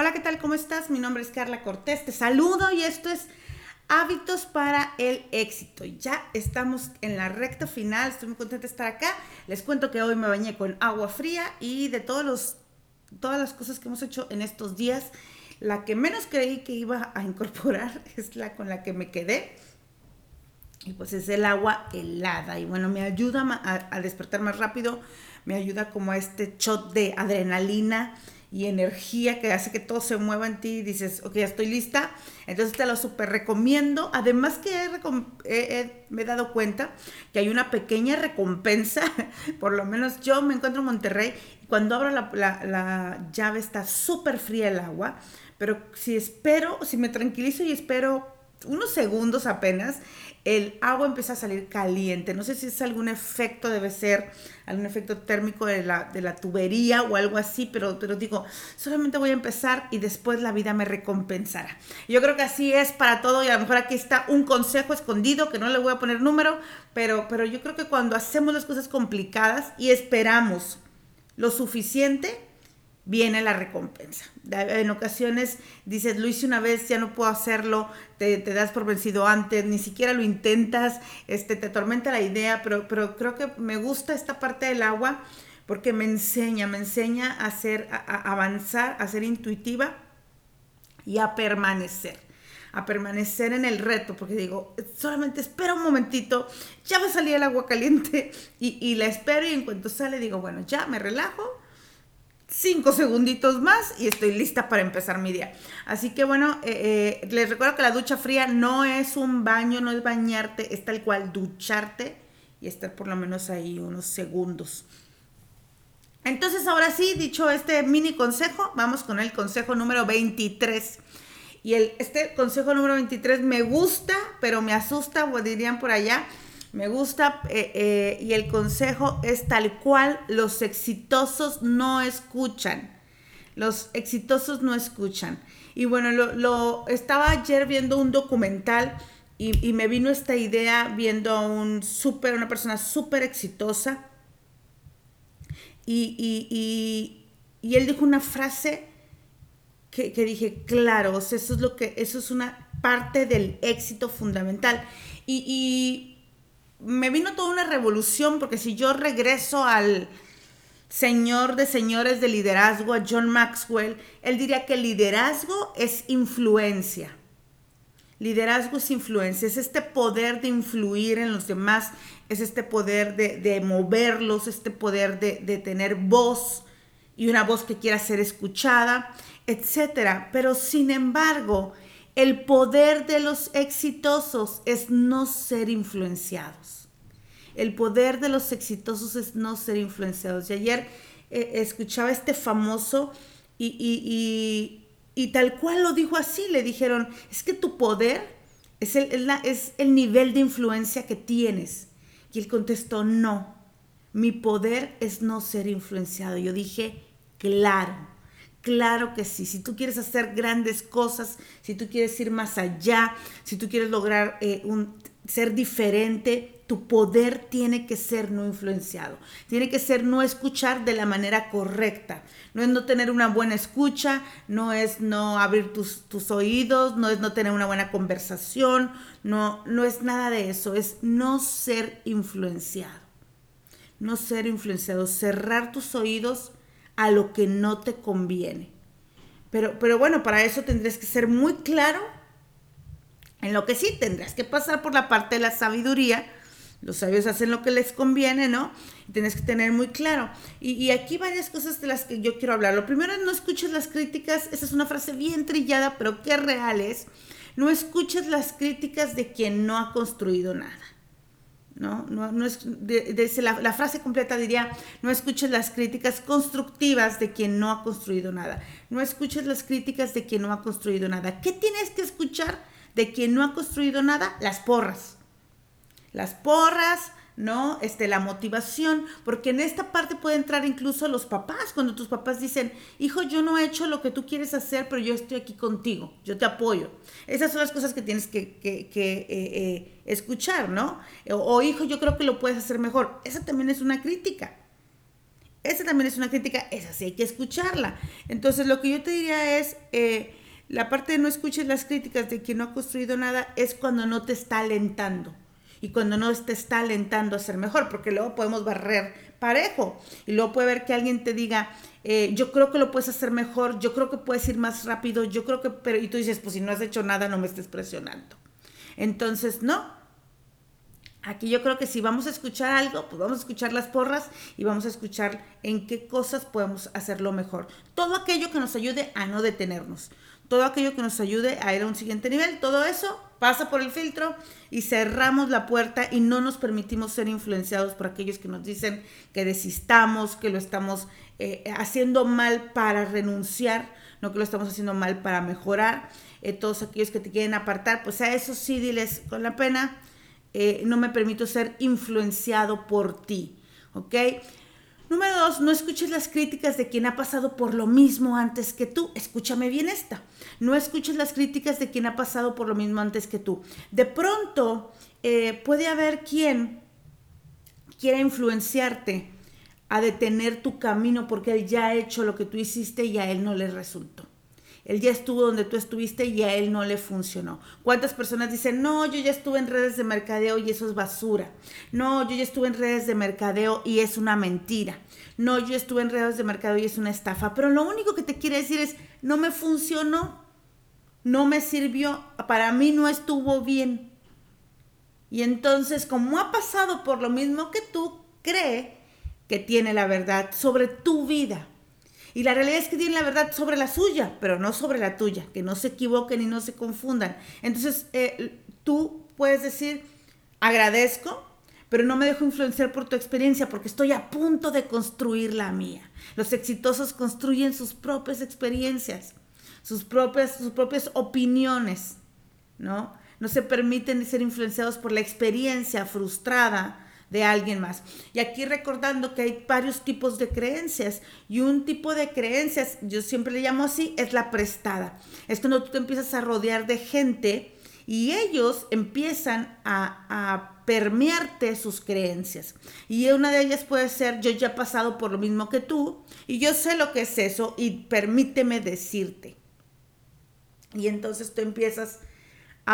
Hola, ¿qué tal? ¿Cómo estás? Mi nombre es Carla Cortés. Te saludo y esto es Hábitos para el éxito. Ya estamos en la recta final. Estoy muy contenta de estar acá. Les cuento que hoy me bañé con agua fría y de todos los, todas las cosas que hemos hecho en estos días, la que menos creí que iba a incorporar es la con la que me quedé. Y pues es el agua helada. Y bueno, me ayuda a, a despertar más rápido. Me ayuda como a este shot de adrenalina y energía que hace que todo se mueva en ti y dices, ok, ya estoy lista. Entonces te lo súper recomiendo. Además que me he dado cuenta que hay una pequeña recompensa, por lo menos yo me encuentro en Monterrey y cuando abro la, la llave está súper fría el agua, pero si espero, si me tranquilizo y espero unos segundos apenas, el agua empieza a salir caliente. No sé si es algún efecto, debe ser algún efecto térmico de la, de la tubería o algo así, pero, pero digo, solamente voy a empezar y después la vida me recompensará. Yo creo que así es para todo y a lo mejor aquí está un consejo escondido que no le voy a poner número, pero, pero yo creo que cuando hacemos las cosas complicadas y esperamos lo suficiente, viene la recompensa. En ocasiones dices, lo hice una vez, ya no puedo hacerlo, te, das por vencido antes, ni siquiera lo intentas, este, te atormenta la idea, pero, pero creo que me gusta esta parte del agua porque me enseña, me enseña a, hacer, a, avanzar, a ser intuitiva y a permanecer a permanecer en el reto, porque digo, solamente espera un momentito, ya va a salir el agua caliente y, y la espero y en cuanto sale digo, bueno, ya me relajo, cinco segunditos más y estoy lista para empezar mi día. Así que bueno, eh, eh, les recuerdo que la ducha fría no es un baño, no es bañarte, es tal cual ducharte y estar por lo menos ahí unos segundos. Entonces ahora sí, dicho este mini consejo, vamos con el consejo número 23. Y el, este consejo número 23 me gusta, pero me asusta, dirían por allá, me gusta eh, eh, y el consejo es tal cual, los exitosos no escuchan. Los exitosos no escuchan. Y bueno, lo, estaba ayer viendo un documental y, me vino esta idea viendo a un super, una persona súper exitosa. Y, él dijo una frase que, dije, claro, eso es lo que, eso es una parte del éxito fundamental. y me vino toda una revolución, porque si yo regreso al señor de señores de liderazgo, a John Maxwell, él diría que liderazgo es influencia. Liderazgo es influencia, es este poder de influir en los demás, es este poder de, moverlos, este poder de, de tener voz y una voz que quiera ser escuchada, etc. Pero sin embargo, el poder de los exitosos es no ser influenciados. El poder de los exitosos es no ser influenciados. Y ayer eh, escuchaba este famoso y, tal cual lo dijo así. Le dijeron, es que tu poder es el, es el nivel de influencia que tienes. Y él contestó, no, mi poder es no ser influenciado. Yo dije, claro Claro que sí, si tú quieres hacer grandes cosas, si tú quieres ir más allá, si tú quieres lograr eh, un, ser diferente, tu poder tiene que ser no influenciado, tiene que ser no escuchar de la manera correcta, no es no tener una buena escucha, no es no abrir tus, tus oídos, no es no tener una buena conversación, no, no es nada de eso, es no ser influenciado, no ser influenciado, cerrar tus oídos a lo que no te conviene. Pero, pero bueno, para eso tendrías que ser muy claro en lo que sí tendrás que pasar por la parte de la sabiduría. Los sabios hacen lo que les conviene, ¿no? tienes que tener muy claro. Y, y, aquí varias cosas de las que yo quiero hablar. Lo primero es no escuches las críticas. Esa es una frase bien trillada, pero qué real es. No escuches las críticas de quien no ha construido nada. ¿No? No, es, la, frase completa diría, no escuches las críticas constructivas de quien no ha construido nada. No escuches las críticas de quien no ha construido nada. ¿Qué tienes que escuchar de quien no ha construido nada? Las porras. Las porras, ¿no? Este, la motivación, porque en esta parte puede entrar incluso los papás, cuando tus papás dicen, hijo, yo no he hecho lo que tú quieres hacer, pero yo estoy aquí contigo, yo te apoyo. Esas son las cosas que tienes que, que, eh, eh, escuchar, ¿no? O, hijo, yo creo que lo puedes hacer mejor. Esa también es una crítica. esa también es una crítica, esa sí hay que escucharla. Entonces lo que yo te diría es, eh, la parte de no escuches las críticas de quien no ha construido nada es cuando no te está alentando y cuando no te está alentando a ser mejor, porque luego podemos barrer parejo y luego puede ver que alguien te diga, eh, yo creo que lo puedes hacer mejor, yo creo que puedes ir más rápido, yo creo que, pero, y tú dices, pues si no has hecho nada, no me estés presionando. Entonces, no. Aquí yo creo que si vamos a escuchar algo, pues vamos a escuchar las porras y vamos a escuchar en qué cosas podemos hacerlo mejor. Todo aquello que nos ayude a no detenernos todo aquello que nos ayude a ir a un siguiente nivel, todo eso pasa por el filtro y cerramos la puerta y no nos permitimos ser influenciados por aquellos que nos dicen que desistamos, que lo estamos eh, haciendo mal para renunciar, no que lo estamos haciendo mal para mejorar. Eh, todos aquellos que te quieren apartar, pues a eso sí diles con la pena, eh, no me permito ser influenciado por ti, ¿ok? Número dos, no escuches las críticas de quien ha pasado por lo mismo antes que tú. Escúchame bien esta. No escuches las críticas de quien ha pasado por lo mismo antes que tú. De pronto eh, puede haber quien quiera influenciarte a detener tu camino porque él ya ha hecho lo que tú hiciste y a él no le resultó. Él ya estuvo donde tú estuviste y a él no le funcionó. ¿Cuántas personas dicen, no, yo ya estuve en redes de mercadeo y eso es basura? No, yo ya estuve en redes de mercadeo y es una mentira. No, yo estuve en redes de mercadeo y es una estafa. Pero lo único que te quiere decir es, no me funcionó, no me sirvió, para mí no estuvo bien. Y entonces, como ha pasado por lo mismo que tú, cree que tiene la verdad sobre tu vida. Y la realidad es que tienen la verdad sobre la suya, pero no sobre la tuya, que no se equivoquen y no se confundan. Entonces, eh, tú puedes decir, agradezco, pero no me dejo influenciar por tu experiencia porque estoy a punto de construir la mía. Los exitosos construyen sus propias experiencias, sus propias, sus propias opiniones, ¿no? No se permiten ser influenciados por la experiencia frustrada de alguien más. Y aquí recordando que hay varios tipos de creencias y un tipo de creencias, yo siempre le llamo así, es la prestada. Es cuando tú te empiezas a rodear de gente y ellos empiezan a, a permearte sus creencias. Y una de ellas puede ser, yo ya he pasado por lo mismo que tú y yo sé lo que es eso y permíteme decirte. Y entonces tú empiezas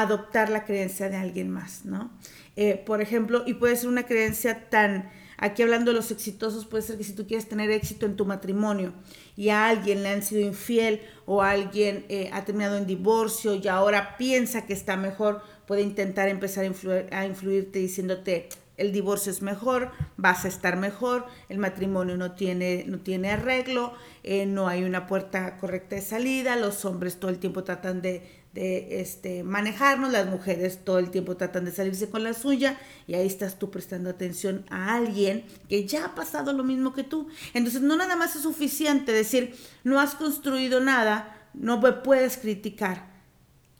adoptar la creencia de alguien más, ¿no? Eh, por ejemplo, y puede ser una creencia tan, aquí hablando de los exitosos, puede ser que si tú quieres tener éxito en tu matrimonio y a alguien le han sido infiel o alguien eh, ha terminado en divorcio y ahora piensa que está mejor, puede intentar empezar a, influir, a influirte diciéndote, el divorcio es mejor, vas a estar mejor, el matrimonio no tiene, no tiene arreglo, eh, no hay una puerta correcta de salida, los hombres todo el tiempo tratan de, de este, manejarnos, las mujeres todo el tiempo tratan de salirse con la suya y ahí estás tú prestando atención a alguien que ya ha pasado lo mismo que tú. Entonces no nada más es suficiente decir, no has construido nada, no me puedes criticar.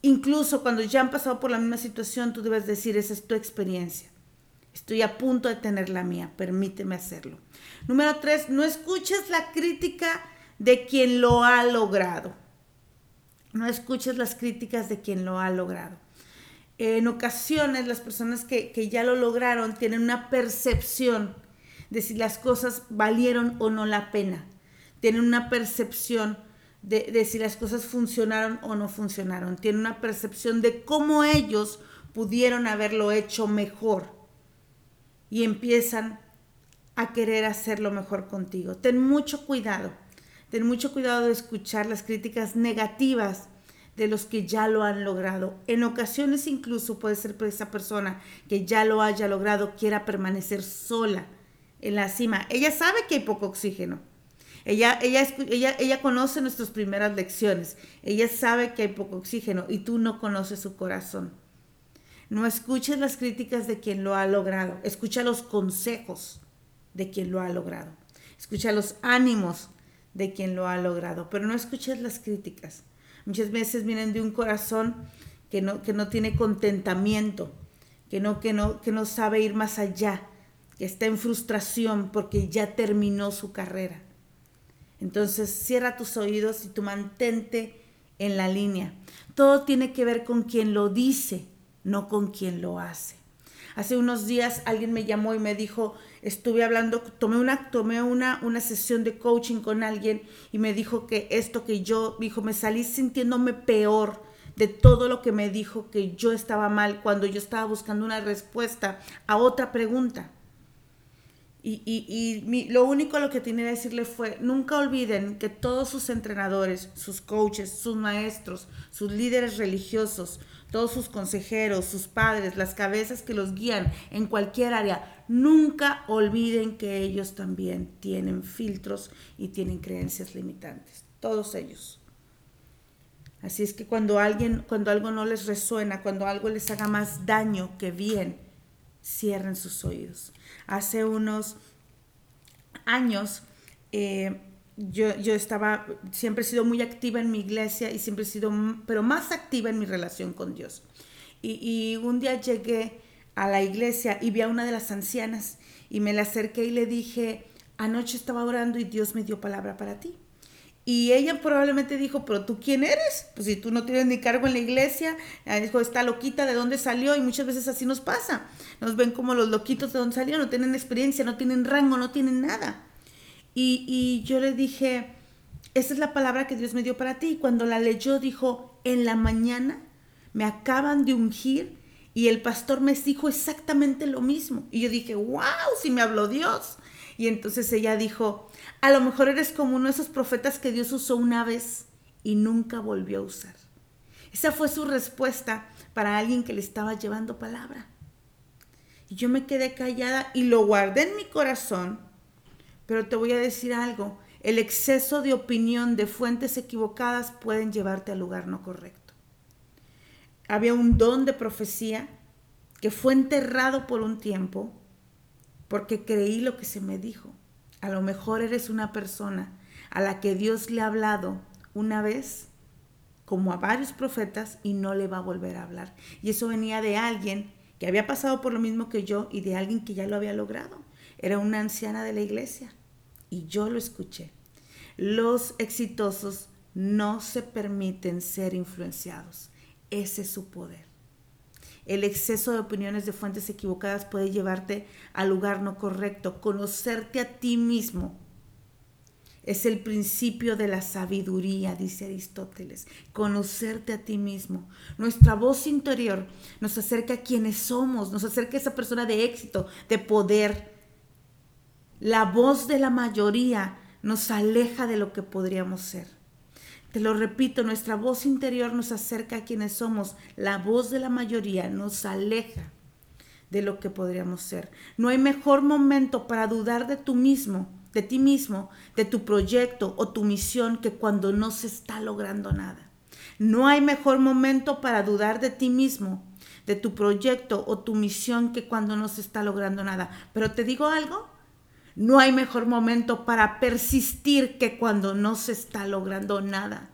Incluso cuando ya han pasado por la misma situación, tú debes decir, esa es tu experiencia. Estoy a punto de tener la mía, permíteme hacerlo. Número tres, no escuches la crítica de quien lo ha logrado. No escuches las críticas de quien lo ha logrado. En ocasiones las personas que, ya lo lograron tienen una percepción de si las cosas valieron o no la pena. Tienen una percepción de, de, si las cosas funcionaron o no funcionaron. Tienen una percepción de cómo ellos pudieron haberlo hecho mejor. Y empiezan a querer hacerlo mejor contigo. Ten mucho cuidado Ten mucho cuidado de escuchar las críticas negativas de los que ya lo han logrado. En ocasiones incluso puede ser que esa persona que ya lo haya logrado quiera permanecer sola en la cima. Ella sabe que hay poco oxígeno. Ella, ella, ella, ella conoce nuestras primeras lecciones. Ella sabe que hay poco oxígeno y tú no conoces su corazón. No escuches las críticas de quien lo ha logrado. Escucha los consejos de quien lo ha logrado. Escucha los ánimos de quien lo ha logrado, pero no escuches las críticas. Muchas veces vienen de un corazón que no, que no tiene contentamiento, que no, que, no, que no sabe ir más allá, que está en frustración porque ya terminó su carrera. Entonces cierra tus oídos y tú mantente en la línea. Todo tiene que ver con quien lo dice, no con quien lo hace. Hace unos días alguien me llamó y me dijo, estuve hablando, tomé una, tomé una, una sesión de coaching con alguien y me dijo que esto que yo, dijo, me salí sintiéndome peor de todo lo que me dijo que yo estaba mal cuando yo estaba buscando una respuesta a otra pregunta. Y, y, lo único lo que tenía que decirle fue, nunca olviden que todos sus entrenadores, sus coaches, sus maestros, sus líderes religiosos, todos sus consejeros, sus padres, las cabezas que los guían en cualquier área, nunca olviden que ellos también tienen filtros y tienen creencias limitantes. Todos ellos. Así es que cuando alguien, cuando algo no les resuena, cuando algo les haga más daño que bien, cierren sus oídos. Hace unos años eh, yo, estaba, siempre he sido muy activa en mi iglesia y siempre he sido, pero más activa en mi relación con Dios. Y, y un día llegué a la iglesia y vi a una de las ancianas y me la acerqué y le dije, anoche estaba orando y Dios me dio palabra para ti. Y ella probablemente dijo, pero tú quién eres? Pues si tú no tienes ni cargo en la iglesia, dijo, está loquita, ¿de dónde salió? Y muchas veces así nos pasa. Nos ven como los loquitos de dónde salió, no tienen experiencia, no tienen rango, no tienen nada. Y, yo le dije, esa es la palabra que Dios me dio para ti. Y cuando la leyó, dijo, en la mañana me acaban de ungir y el pastor me dijo exactamente lo mismo. Y yo dije, wow, si me habló Dios. Y entonces ella dijo, a lo mejor eres como uno de esos profetas que Dios usó una vez y nunca volvió a usar. Esa fue su respuesta para alguien que le estaba llevando palabra. Y yo me quedé callada y lo guardé en mi corazón. Pero te voy a decir algo, el exceso de opinión de fuentes equivocadas pueden llevarte al lugar no correcto. Había un don de profecía que fue enterrado por un tiempo porque creí lo que se me dijo. A lo mejor eres una persona a la que Dios le ha hablado una vez, como a varios profetas, y no le va a volver a hablar. Y eso venía de alguien que había pasado por lo mismo que yo y de alguien que ya lo había logrado. Era una anciana de la iglesia. Y yo lo escuché. Los exitosos no se permiten ser influenciados. Ese es su poder. El exceso de opiniones de fuentes equivocadas puede llevarte al lugar no correcto. Conocerte a ti mismo es el principio de la sabiduría, dice Aristóteles. Conocerte a ti mismo. Nuestra voz interior nos acerca a quienes somos, nos acerca a esa persona de éxito, de poder. La voz de la mayoría nos aleja de lo que podríamos ser. Te lo repito, nuestra voz interior nos acerca a quienes somos. La voz de la mayoría nos aleja de lo que podríamos ser. No hay mejor momento para dudar de tú mismo, de ti mismo, de tu proyecto o tu misión que cuando no se está logrando nada. No hay mejor momento para dudar de ti mismo, de tu proyecto o tu misión que cuando no se está logrando nada. Pero te digo algo, no hay mejor momento para persistir que cuando no se está logrando nada.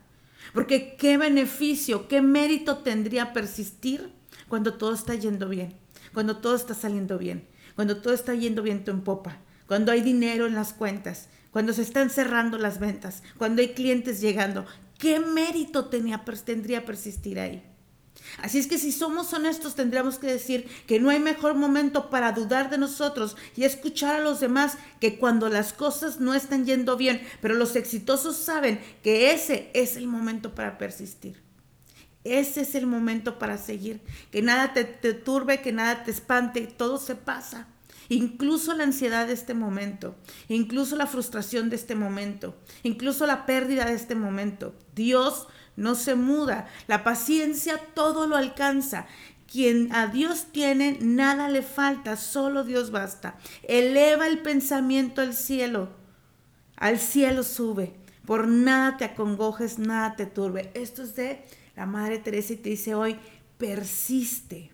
Porque qué beneficio, qué mérito tendría persistir cuando todo está yendo bien, cuando todo está saliendo bien, cuando todo está yendo viento en popa, cuando hay dinero en las cuentas, cuando se están cerrando las ventas, cuando hay clientes llegando. ¿Qué mérito tendría persistir ahí? Así es que si somos honestos tendríamos que decir que no hay mejor momento para dudar de nosotros y escuchar a los demás que cuando las cosas no están yendo bien, pero los exitosos saben que ese es el momento para persistir. Ese es el momento para seguir, que nada te, turbe, que nada te espante, todo se pasa. Incluso la ansiedad de este momento, incluso la frustración de este momento, incluso la pérdida de este momento. Dios no se muda. La paciencia todo lo alcanza. Quien a Dios tiene, nada le falta, solo Dios basta. Eleva el pensamiento al cielo, al cielo sube. Por nada te acongojes, nada te turbe. Esto es de la Madre Teresa y te dice hoy, persiste.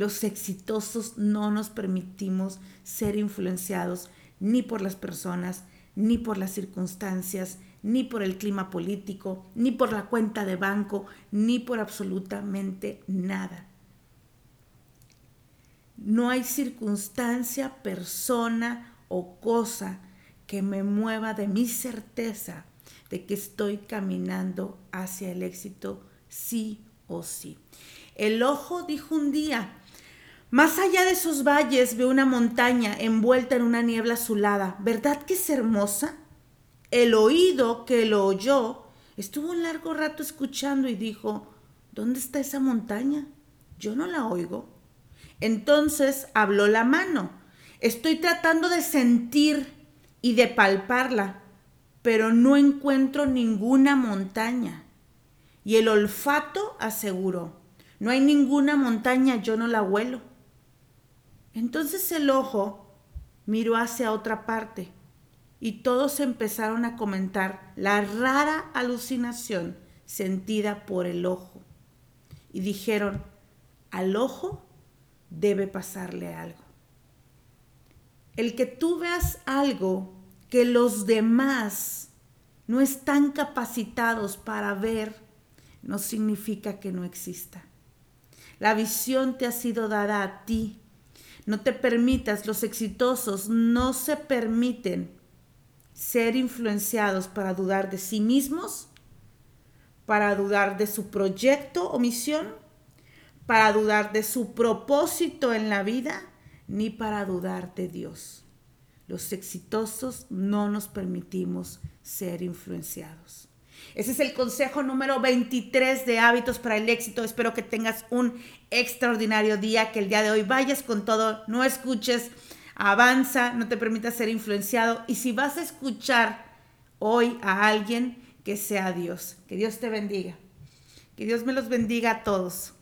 Los exitosos no nos permitimos ser influenciados ni por las personas, ni por las circunstancias, ni por el clima político, ni por la cuenta de banco, ni por absolutamente nada. No hay circunstancia, persona o cosa que me mueva de mi certeza de que estoy caminando hacia el éxito sí o sí. El ojo dijo un día, Más allá de esos valles veo una montaña envuelta en una niebla azulada. ¿Verdad que es hermosa? El oído que lo oyó estuvo un largo rato escuchando y dijo, ¿dónde está esa montaña? Yo no la oigo. Entonces habló la mano. Estoy tratando de sentir y de palparla, pero no encuentro ninguna montaña. Y el olfato aseguró, no hay ninguna montaña, yo no la huelo. Entonces el ojo miró hacia otra parte y todos empezaron a comentar la rara alucinación sentida por el ojo. Y dijeron, al ojo debe pasarle algo. El que tú veas algo que los demás no están capacitados para ver, no significa que no exista. La visión te ha sido dada a ti. No te permitas, los exitosos no se permiten ser influenciados para dudar de sí mismos, para dudar de su proyecto o misión, para dudar de su propósito en la vida, ni para dudar de Dios. Los exitosos no nos permitimos ser influenciados. Ese es el consejo número 23 de hábitos para el éxito. Espero que tengas un extraordinario día, que el día de hoy vayas con todo, no escuches, avanza, no te permitas ser influenciado. Y si vas a escuchar hoy a alguien, que sea Dios. Que Dios te bendiga. Que Dios me los bendiga a todos.